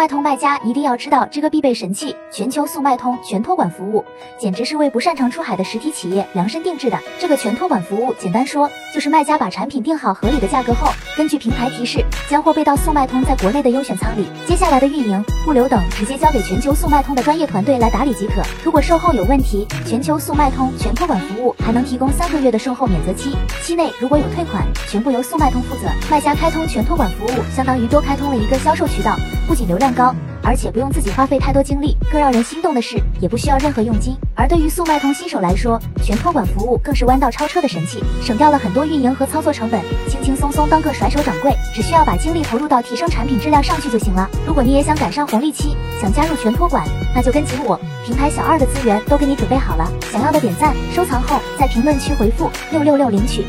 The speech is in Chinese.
卖通卖家一定要知道这个必备神器——全球速卖通全托管服务，简直是为不擅长出海的实体企业量身定制的。这个全托管服务，简单说就是卖家把产品定好合理的价格后，根据平台提示，将货备到速卖通在国内的优选仓里，接下来的运营、物流等直接交给全球速卖通的专业团队来打理即可。如果售后有问题，全球速卖通全托管服务还能提供三个月的售后免责期，期内如果有退款，全部由速卖通负责。卖家开通全托管服务，相当于多开通了一个销售渠道。不仅流量高，而且不用自己花费太多精力。更让人心动的是，也不需要任何佣金。而对于速卖通新手来说，全托管服务更是弯道超车的神器，省掉了很多运营和操作成本，轻轻松松当个甩手掌柜，只需要把精力投入到提升产品质量上去就行了。如果你也想赶上红利期，想加入全托管，那就跟紧我，平台小二的资源都给你准备好了。想要的点赞、收藏后，在评论区回复六六六领取。